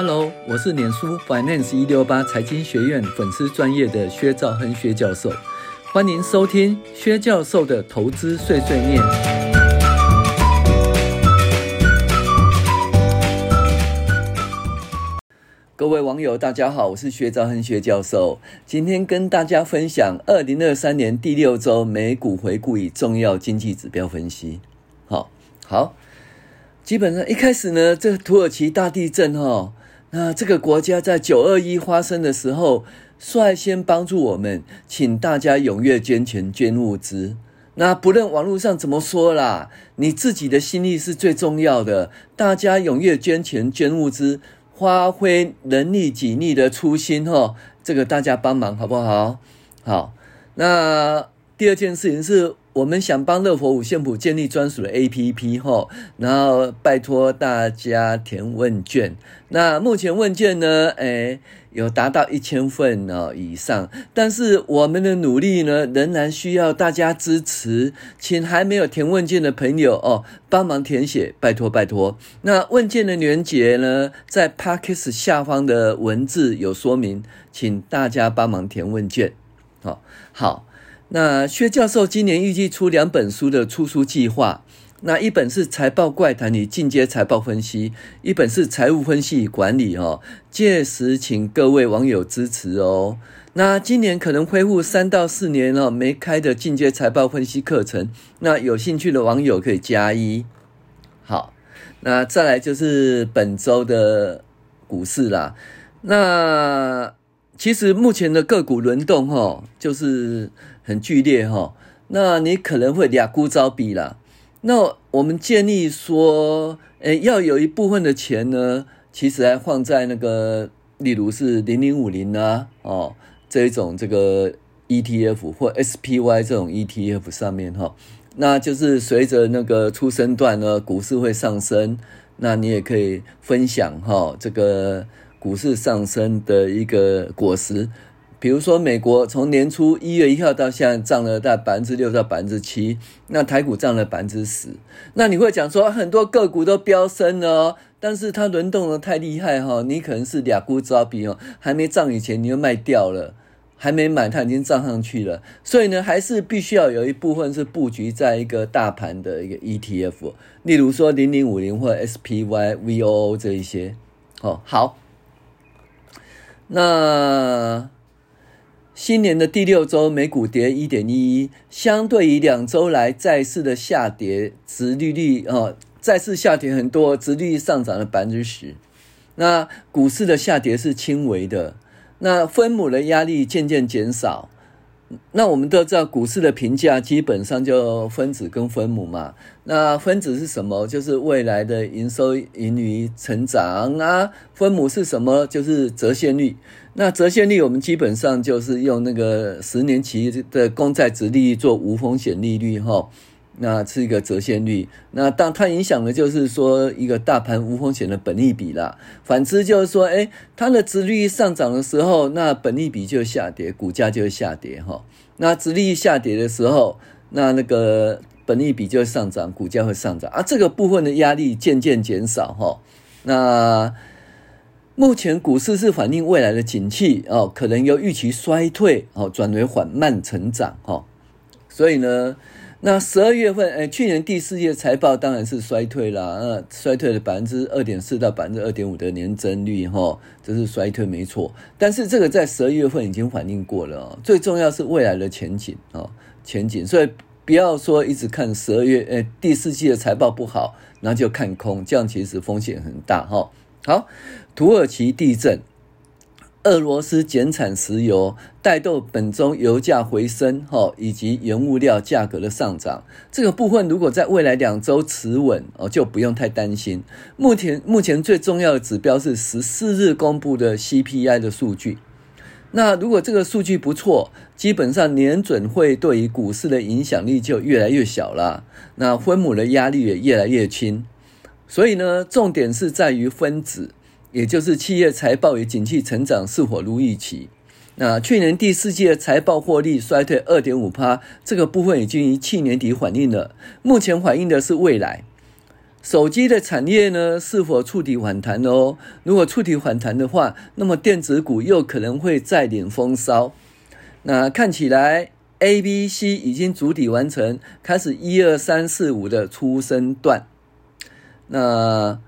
Hello，我是脸书 Finance 一六八财经学院粉丝专业的薛兆亨薛教授，欢迎收听薛教授的投资碎碎念。各位网友，大家好，我是薛兆亨薛教授，今天跟大家分享二零二三年第六周美股回顾与重要经济指标分析。好，好，基本上一开始呢，这土耳其大地震哈。那这个国家在九二一发生的时候，率先帮助我们，请大家踊跃捐钱捐物资。那不论网络上怎么说啦，你自己的心意是最重要的。大家踊跃捐钱捐物资，发挥人力己力的初心哈，这个大家帮忙好不好？好。那第二件事情是。我们想帮乐活五线谱建立专属的 APP 后，然后拜托大家填问卷。那目前问卷呢，诶，有达到一千份哦以上，但是我们的努力呢，仍然需要大家支持，请还没有填问卷的朋友哦，帮忙填写，拜托拜托。那问卷的连结呢，在 Podcast 下方的文字有说明，请大家帮忙填问卷。好，好。那薛教授今年预计出两本书的出书计划，那一本是《财报怪谈》与进阶财报分析，一本是《财务分析与管理》哦。届时请各位网友支持哦。那今年可能恢复三到四年哦没开的进阶财报分析课程，那有兴趣的网友可以加一。好，那再来就是本周的股市啦。那其实目前的个股轮动哦，就是。很剧烈哈，那你可能会俩孤招比啦。那我们建议说，诶，要有一部分的钱呢，其实还放在那个，例如是零零五零啊，哦，这一种这个 ETF 或 SPY 这种 ETF 上面哈。那就是随着那个出生段呢，股市会上升，那你也可以分享哈，这个股市上升的一个果实。比如说，美国从年初一月一号到现在涨了大百分之六到百分之七，那台股涨了百分之十。那你会讲说很多个股都飙升了哦，但是它轮动的太厉害哈，你可能是俩股招比哦，还没涨以前你就卖掉了，还没买它已经涨上去了。所以呢，还是必须要有一部分是布局在一个大盘的一个 ETF，例如说零零五零或 SPY、VOO 这一些。哦，好，那。新年的第六周，美股跌一点一一，相对于两周来债市的下跌，殖利率啊，债市下跌很多，殖利率上涨了百分之十。那股市的下跌是轻微的，那分母的压力渐渐减少。那我们都知道，股市的评价基本上就分子跟分母嘛。那分子是什么？就是未来的营收、盈余成长啊。分母是什么？就是折现率。那折现率我们基本上就是用那个十年期的公债值利率做无风险利率哈。那是一个折现率，那当它影响的就是说一个大盘无风险的本利比啦。反之就是说，哎，它的殖利率上涨的时候，那本利比就下跌，股价就会下跌哈。那殖利率下跌的时候，那那个本利比就会上涨，股价会上涨啊。这个部分的压力渐渐减少哈。那目前股市是反映未来的景气哦，可能由预期衰退哦转为缓慢成长哈。所以呢。那十二月份，诶，去年第四季的财报当然是衰退啦，那衰退了百分之二点四到百分之二点五的年增率，哈，这是衰退没错。但是这个在十二月份已经反映过了，最重要是未来的前景啊，前景。所以不要说一直看十二月，诶，第四季的财报不好，那就看空，这样其实风险很大，哈。好，土耳其地震。俄罗斯减产石油带动本周油价回升，哈，以及原物料价格的上涨。这个部分如果在未来两周持稳，哦，就不用太担心。目前目前最重要的指标是十四日公布的 CPI 的数据。那如果这个数据不错，基本上联准会对于股市的影响力就越来越小了。那分母的压力也越来越轻。所以呢，重点是在于分子。也就是企业财报与景气成长是否如预期？那去年第四季的财报获利衰退二点五趴，这个部分已经于去年底反映了。目前反映的是未来。手机的产业呢，是否触底反弹哦？如果触底反弹的话，那么电子股又可能会再领风骚。那看起来 A、B、C 已经筑底完成，开始一二三四五的初升段。那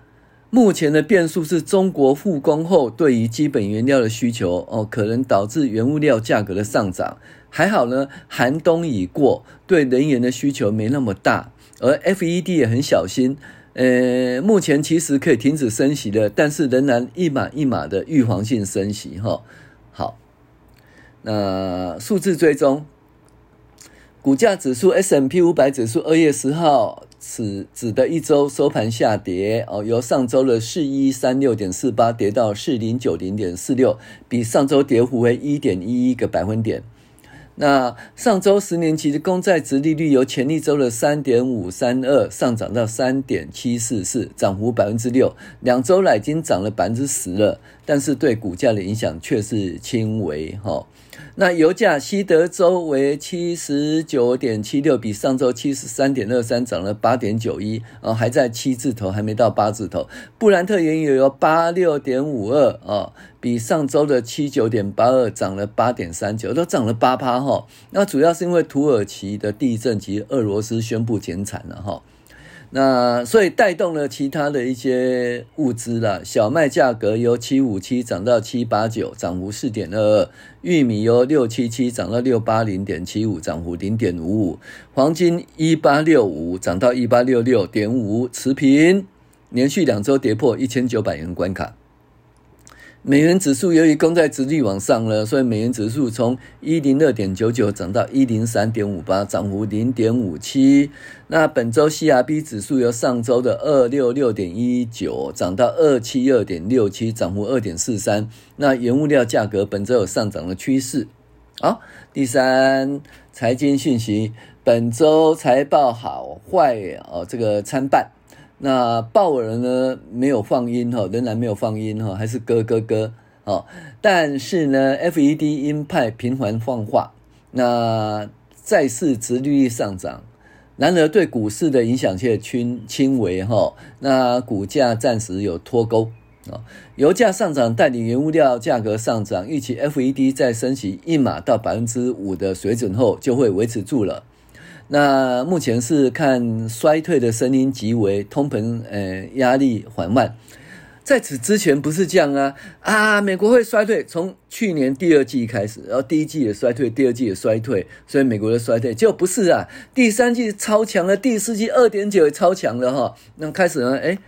目前的变数是中国复工后对于基本原料的需求哦，可能导致原物料价格的上涨。还好呢，寒冬已过，对能源的需求没那么大。而 FED 也很小心，呃，目前其实可以停止升息的，但是仍然一码一码的预防性升息哈。好，那数字追踪，股价指数 S M P 五百指数二月十号。此指的一周收盘下跌哦，由上周的四一三六点四八跌到四零九零点四六，比上周跌幅为一点一一个百分点。那上周十年期的公债值利率由前一周的三点五三二上涨到三点七四四，涨幅百分之六，两周来已经涨了百分之十了，但是对股价的影响却是轻微哈。那油价西德州为七十九点七六，比上周七十三点二三涨了八点九一，啊，还在七字头，还没到八字头。布兰特原油有八六点五二，啊，比上周的七九点八二涨了八点三九，都涨了八趴哈。那主要是因为土耳其的地震及俄罗斯宣布减产了哈。那所以带动了其他的一些物资啦，小麦价格由七五七涨到七八九，涨幅四点二二；玉米由六七七涨到六八零点七五，涨幅零点五五；黄金一八六五涨到一八六六点五，持平，连续两周跌破一千九百元关卡。美元指数由于公债殖利率往上了，所以美元指数从一零二点九九涨到一零三点五八，涨幅零点五七。那本周 CRB 指数由上周的二六六点一九涨到二七二点六七，涨幅二点四三。那原物料价格本周有上涨的趋势。好，第三财经讯息，本周财报好坏哦，这个参半。那鲍尔呢，没有放音哈，仍然没有放音哈，还是咯咯咯哦。但是呢，FED 鹰派频繁放话，那债市殖利率上涨，然而对股市的影响却轻轻微哈。那股价暂时有脱钩啊，油价上涨带领原物料价格上涨，预期 FED 在升息一码到百分之五的水准后就会维持住了。那目前是看衰退的声音极为，通膨呃压力缓慢，在此之前不是这样啊啊，美国会衰退，从去年第二季开始，然后第一季也衰退，第二季也衰退，所以美国的衰退，结果不是啊，第三季超强了，第四季二点九也超强了哈，那开始呢，哎，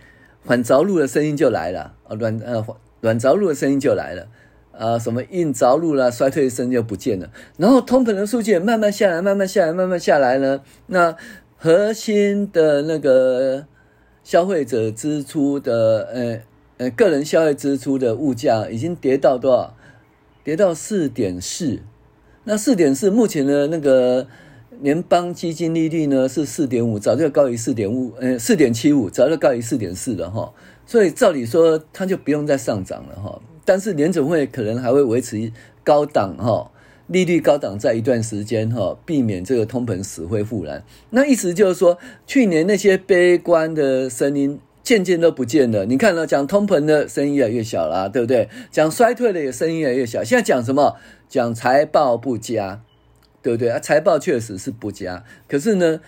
软着陆的声音就来了啊，软呃软着陆的声音就来了。啊，什么硬着陆了，衰退声就不见了。然后通膨的数据也慢慢下来，慢慢下来，慢慢下来呢。那核心的那个消费者支出的，呃呃，个人消费支出的物价已经跌到多少？跌到四点四。那四点四，目前的那个联邦基金利率呢是四点五，早就高于四点五，呃，四点七五，早就高于四点四了哈。所以照理说，它就不用再上涨了哈。但是联准会可能还会维持高档哈利率高档在一段时间哈，避免这个通膨死灰复燃。那意思就是说，去年那些悲观的声音渐渐都不见了。你看了讲通膨的声音越来越小了，对不对？讲衰退的也声音越来越小。现在讲什么？讲财报不佳，对不对啊？财报确实是不佳，可是呢，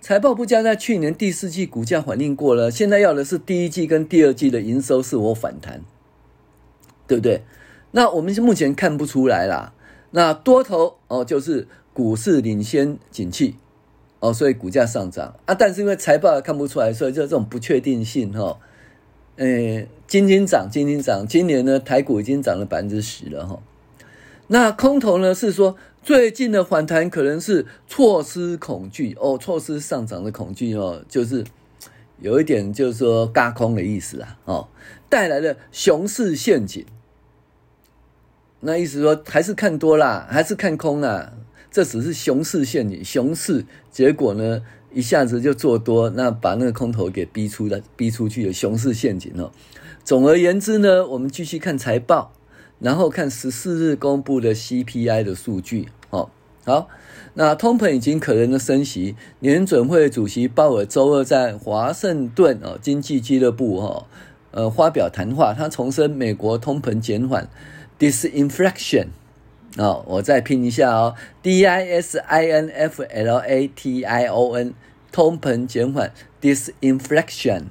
财报不佳在去年第四季股价反应过了，现在要的是第一季跟第二季的营收是否反弹。对不对？那我们目前看不出来啦。那多头哦，就是股市领先景气哦，所以股价上涨啊。但是因为财报看不出来，所以就这种不确定性哈。诶，今天涨，今天涨。今年呢，台股已经涨了百分之十了哈。那空头呢是说，最近的反弹可能是错失恐惧哦，错失上涨的恐惧哦，就是有一点就是说轧空的意思啊哦，带来的熊市陷阱。那意思说还是看多啦，还是看空啦？这只是熊市陷阱，熊市结果呢，一下子就做多，那把那个空头给逼出了，逼出去的，熊市陷阱哦。总而言之呢，我们继续看财报，然后看十四日公布的 CPI 的数据，哦，好，那通膨已经可能的升息，联准会主席鲍尔周二在华盛顿哦经济俱乐部哦呃发表谈话，他重申美国通膨减缓，disinflation 啊，我再拼一下哦，d i s i n f l a t i o n，通膨减缓，disinflation。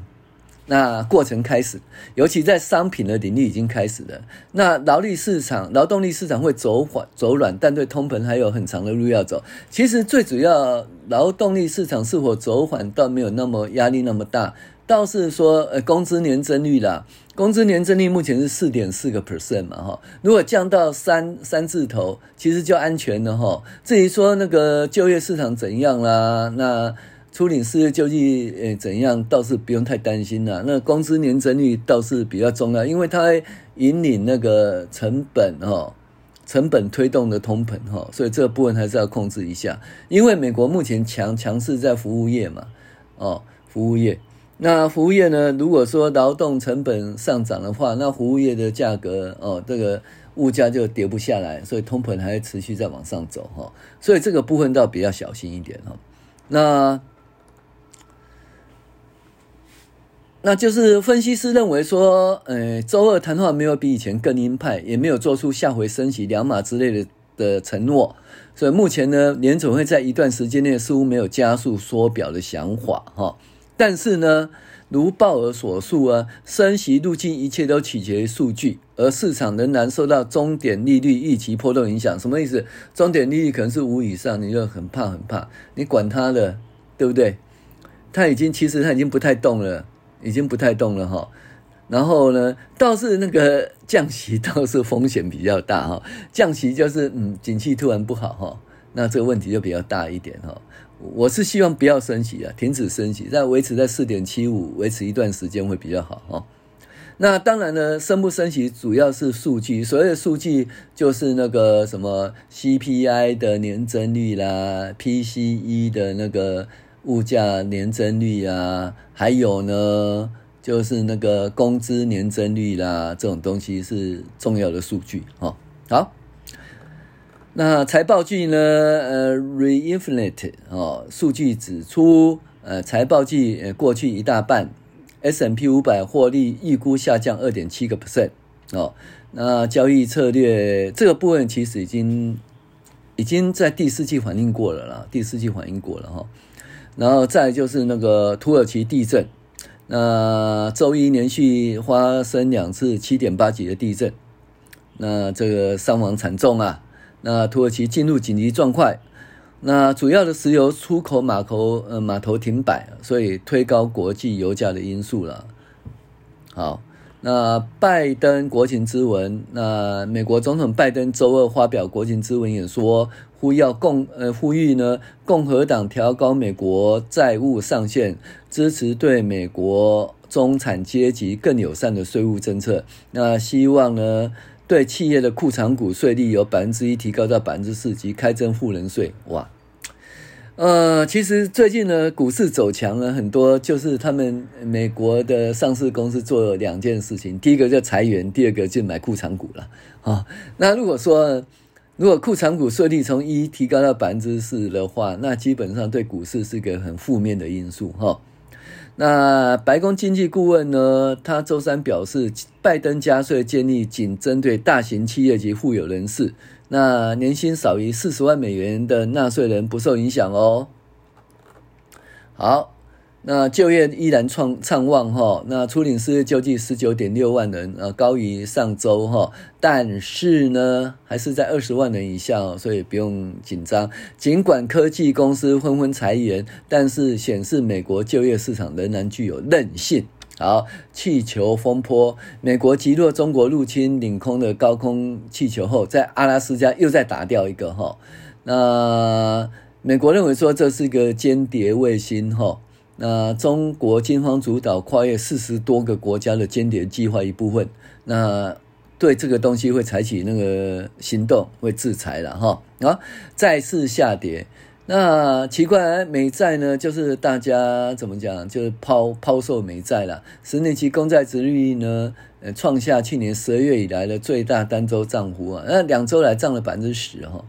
那过程开始，尤其在商品的领域已经开始了。那劳力市场、劳动力市场会走缓、走软，但对通膨还有很长的路要走。其实最主要，劳动力市场是否走缓，倒没有那么压力那么大。倒是说，呃，工资年增率啦，工资年增率目前是四点四个 percent 嘛，哈。如果降到三三字头，其实就安全了哈。至于说那个就业市场怎样啦，那。初领失业救济，诶，怎样倒是不用太担心了。那工资年增率倒是比较重要，因为它引领那个成本哈，成本推动的通膨哈，所以这个部分还是要控制一下。因为美国目前强强势在服务业嘛，哦，服务业。那服务业呢，如果说劳动成本上涨的话，那服务业的价格哦，这个物价就跌不下来，所以通膨还会持续在往上走哈。所以这个部分倒比较小心一点哈。那那就是分析师认为说，呃，周二谈话没有比以前更鹰派，也没有做出下回升息两码之类的的承诺，所以目前呢，联准会在一段时间内似乎没有加速缩表的想法哈。但是呢，如鲍尔所述啊，升息路径一切都取决于数据，而市场仍然受到终点利率预期波动影响。什么意思？终点利率可能是五以上，你就很怕很怕，你管它的，对不对？它已经其实它已经不太动了。已经不太动了哈，然后呢，倒是那个降息倒是风险比较大哈，降息就是嗯，景气突然不好哈，那这个问题就比较大一点哈。我是希望不要升息啊，停止升息，再维持在四点七五，维持一段时间会比较好哈。那当然呢，升不升息主要是数据，所谓的数据就是那个什么 CPI 的年增率啦，PCE 的那个。物价年增率啊，还有呢，就是那个工资年增率啦，这种东西是重要的数据哦。好，那财报季呢？呃 refinite 哦，数据指出，呃，财报季过去一大半，S&P 五百获利预估下降二点七个 percent 哦。那交易策略这个部分其实已经已经在第四季反映过了啦，第四季反映过了哈。然后再就是那个土耳其地震，那周一连续发生两次七点八级的地震，那这个伤亡惨重啊！那土耳其进入紧急状况，那主要的石油出口码头呃码头停摆，所以推高国际油价的因素了。好，那拜登国情咨文，那美国总统拜登周二发表国情咨文演说。呼要共呃呼吁呢，共和党调高美国债务上限，支持对美国中产阶级更友善的税务政策。那希望呢，对企业的库藏股税率由百分之一提高到百分之四级，开征富人税。哇，呃，其实最近呢，股市走强了很多，就是他们美国的上市公司做了两件事情，第一个叫裁员，第二个就买库藏股了啊。那如果说，如果库藏股税率从一提高到百分之四的话，那基本上对股市是个很负面的因素哈。那白宫经济顾问呢，他周三表示，拜登加税建议仅针对大型企业及富有人士，那年薪少于四十万美元的纳税人不受影响哦。好。那就业依然创畅旺哈，那初领失业救济十九点六万人，呃，高于上周哈，但是呢，还是在二十万人以下，所以不用紧张。尽管科技公司纷纷裁员，但是显示美国就业市场仍然具有韧性。好，气球风波，美国击落中国入侵领空的高空气球后，在阿拉斯加又再打掉一个哈。那美国认为说这是一个间谍卫星哈。那中国军方主导跨越四十多个国家的间谍计划一部分，那对这个东西会采取那个行动，会制裁了哈。啊，再次下跌，那奇怪，美债呢，就是大家怎么讲，就是抛抛售美债了。十年期公债殖利率呢，呃，创下去年十二月以来的最大单周涨幅啊，那两周来涨了百分之十哈。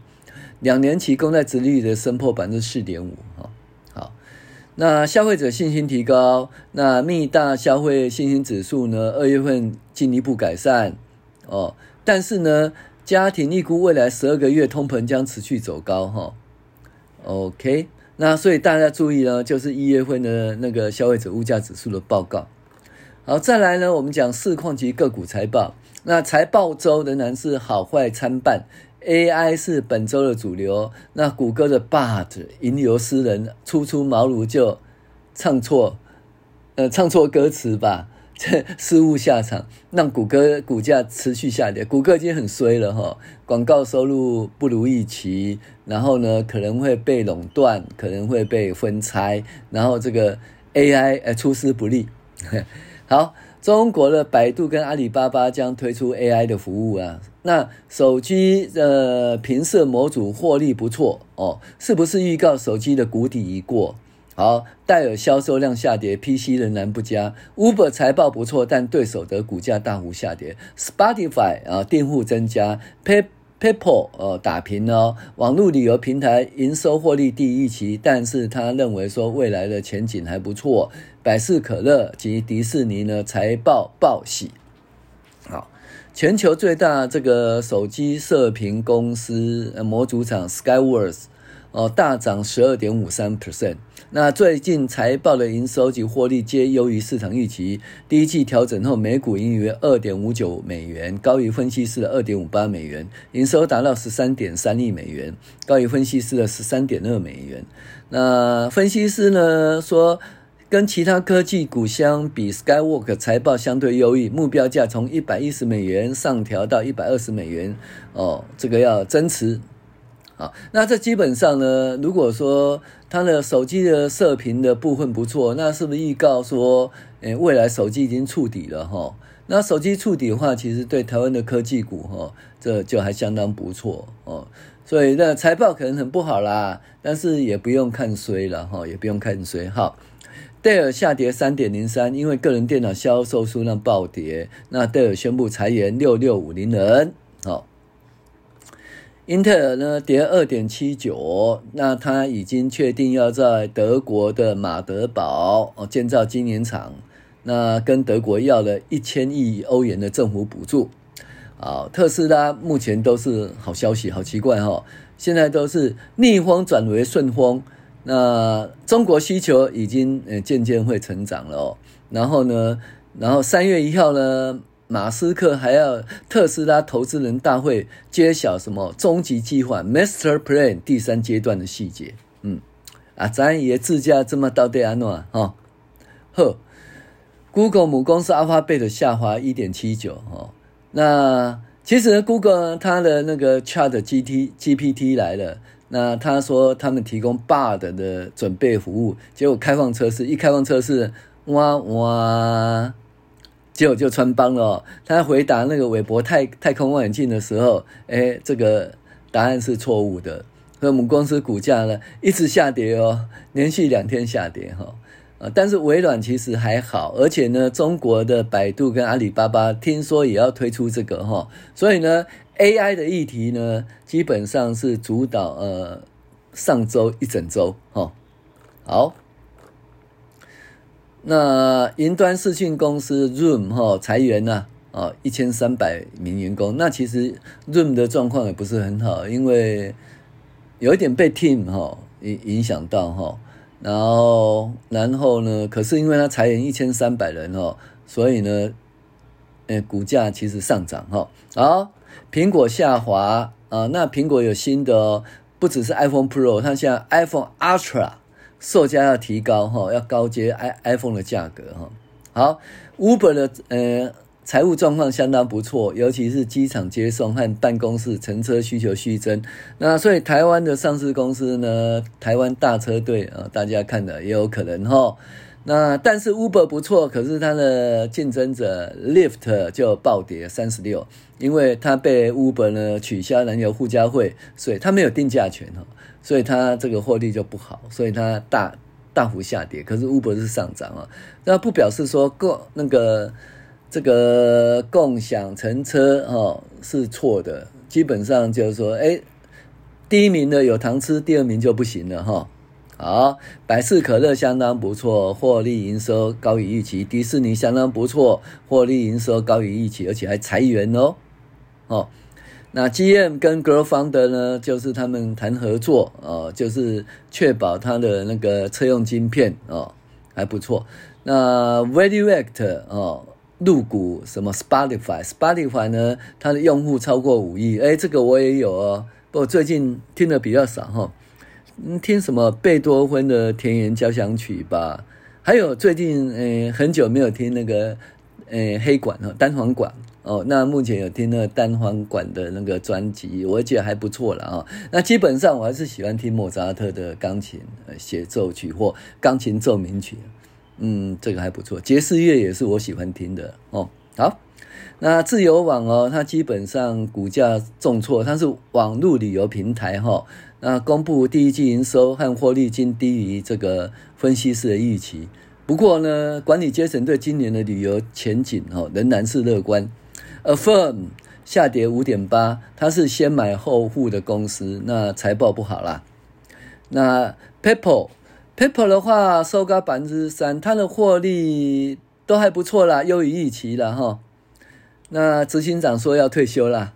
两年期公债殖利率的升破百分之四点五哈。那消费者信心提高，那密大消费信心指数呢，二月份进一步改善哦，但是呢，家庭预估未来十二个月通膨将持续走高哈。OK，那所以大家注意呢，就是一月份的那个消费者物价指数的报告。好，再来呢，我们讲市况及个股财报。那财报周仍然是好坏参半，AI 是本周的主流。那谷歌的 Bard 吟游诗人，初出茅庐就唱错，呃，唱错歌词吧，这失误下场，让谷歌股价持续下跌。谷歌已经很衰了哈，广告收入不如预期，然后呢，可能会被垄断，可能会被分拆，然后这个 AI 呃出师不利。好，中国的百度跟阿里巴巴将推出 AI 的服务啊。那手机的频射模组获利不错哦，是不是预告手机的谷底已过？好，戴尔销售量下跌，PC 仍然不佳。Uber 财报不错，但对手的股价大幅下跌。Spotify 啊，订户增加。Pay PayPal 呃打平哦，网络旅游平台营收获利第一期，但是他认为说未来的前景还不错。百事可乐及迪士尼呢财报报喜。好，全球最大这个手机射频公司模组厂 Skyworth 哦大涨十二点五三 percent。那最近财报的营收及获利皆优于市场预期，第一季调整后每股盈余二点五九美元，高于分析师的二点五八美元，营收达到十三点三亿美元，高于分析师的十三点二美元。那分析师呢说，跟其他科技股相比，Skyworth 财报相对优异，目标价从一百一十美元上调到一百二十美元，哦，这个要增持。好，那这基本上呢，如果说它的手机的射频的部分不错，那是不是预告说，诶，未来手机已经触底了哈？那手机触底的话，其实对台湾的科技股哈，这就还相当不错哦。所以那财报可能很不好啦，但是也不用看衰了哈，也不用看衰。好，戴尔下跌三点零三，因为个人电脑销售数量暴跌，那戴尔宣布裁员六六五零人。好。英特尔呢跌二点七九，那他已经确定要在德国的马德堡哦建造晶圆厂，那跟德国要了一千亿欧元的政府补助。啊，特斯拉目前都是好消息，好奇怪哈，现在都是逆风转为顺风。那中国需求已经呃渐渐会成长了哦，然后呢，然后三月一号呢。马斯克还要特斯拉投资人大会揭晓什么终极计划 Master Plan 第三阶段的细节。嗯，啊，咱也自驾这么到底安怎哈？呵，Google 母公司阿花贝的下滑一点七九哈。那其实 Google 它的那个 Chat GT GPT 来了，那他说他们提供 Bard 的准备服务，结果开放测试，一开放测试，哇哇。结果就穿帮了哦。他回答那个韦伯太太空望远镜的时候，哎，这个答案是错误的。所以母公司股价呢一直下跌哦，连续两天下跌哈。啊，但是微软其实还好，而且呢，中国的百度跟阿里巴巴听说也要推出这个哈。所以呢，AI 的议题呢，基本上是主导呃上周一整周哈。好。那云端视讯公司 Zoom 哈裁员呐啊一千三百名员工，那其实 Zoom 的状况也不是很好，因为有一点被 Team 哈影影响到哈，然后然后呢，可是因为它裁员一千三百人哦，所以呢，诶股价其实上涨哈。好，苹果下滑啊，那苹果有新的，不只是 iPhone Pro，它现在 iPhone Ultra。售价要提高哈，要高阶 i iPhone 的价格哈。好，Uber 的呃财务状况相当不错，尤其是机场接送和办公室乘车需求续增。那所以台湾的上市公司呢，台湾大车队啊，大家看的也有可能哈。那但是 Uber 不错，可是它的竞争者 Lyft 就暴跌三十六，因为它被 Uber 呢取消燃油附加费，所以它没有定价权哈。所以它这个获利就不好，所以它大大幅下跌。可是 Uber 是上涨啊，那不表示说共那个这个共享乘车哦是错的。基本上就是说，哎，第一名的有糖吃，第二名就不行了哈。好，百事可乐相当不错，获利营收高于预期；迪士尼相当不错，获利营收高于预期，而且还裁员哦。哦，那 GM 跟 GlobalFoundries 呢，就是他们谈合作哦，就是确保他的那个车用晶片哦，还不错。那 ValueAct 哦，入股什么 Spotify？Spotify 呢，它的用户超过五亿，哎，这个我也有哦，不过最近听的比较少哈。哦，嗯听什么贝多芬的田园交响曲吧？还有最近，呃，很久没有听那个，呃，黑管哦，单簧管哦。那目前有听那个单簧管的那个专辑，我觉得还不错了啊、哦。那基本上我还是喜欢听莫扎特的钢琴协奏曲或钢琴奏鸣曲，嗯，这个还不错。爵士乐也是我喜欢听的哦。好，那自由网哦，它基本上股价重挫，它是网络旅游平台哈、哦。那公布第一季营收和获利均低于这个分析师的预期。不过呢，管理阶层对今年的旅游前景哦仍然是乐观。Affirm 下跌五点八，它是先买后付的公司，那财报不好啦。那 PayPal PayPal 的话收高百分之三，它的获利都还不错啦，优于预期了哈。那执行长说要退休啦。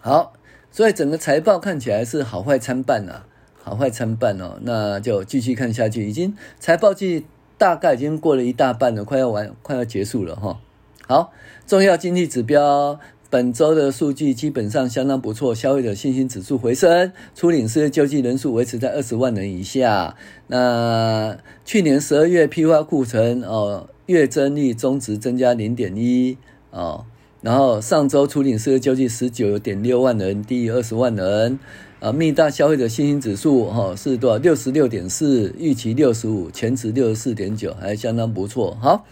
好。所以整个财报看起来是好坏参半啊，好坏参半哦，那就继续看下去。已经财报季大概已经过了一大半了，快要完，快要结束了哈。好，重要经济指标本周的数据基本上相当不错，消费者信心指数回升，初领失业救济人数维持在二十万人以下。那去年十二月批发库存哦，月增率中值增加零点一哦。然后上周初领失业救济十九点六万人，低于二十万人。啊，密大消费者信心指数哈是多少？六十六点四，预期六十五，前值六十四点九，还相当不错。好，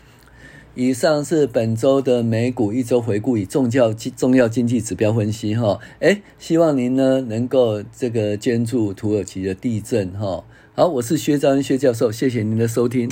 以上是本周的美股一周回顾与重要重要经济指标分析哈。诶，希望您呢能够这个捐助土耳其的地震哈。好，我是薛兆亨薛教授，谢谢您的收听。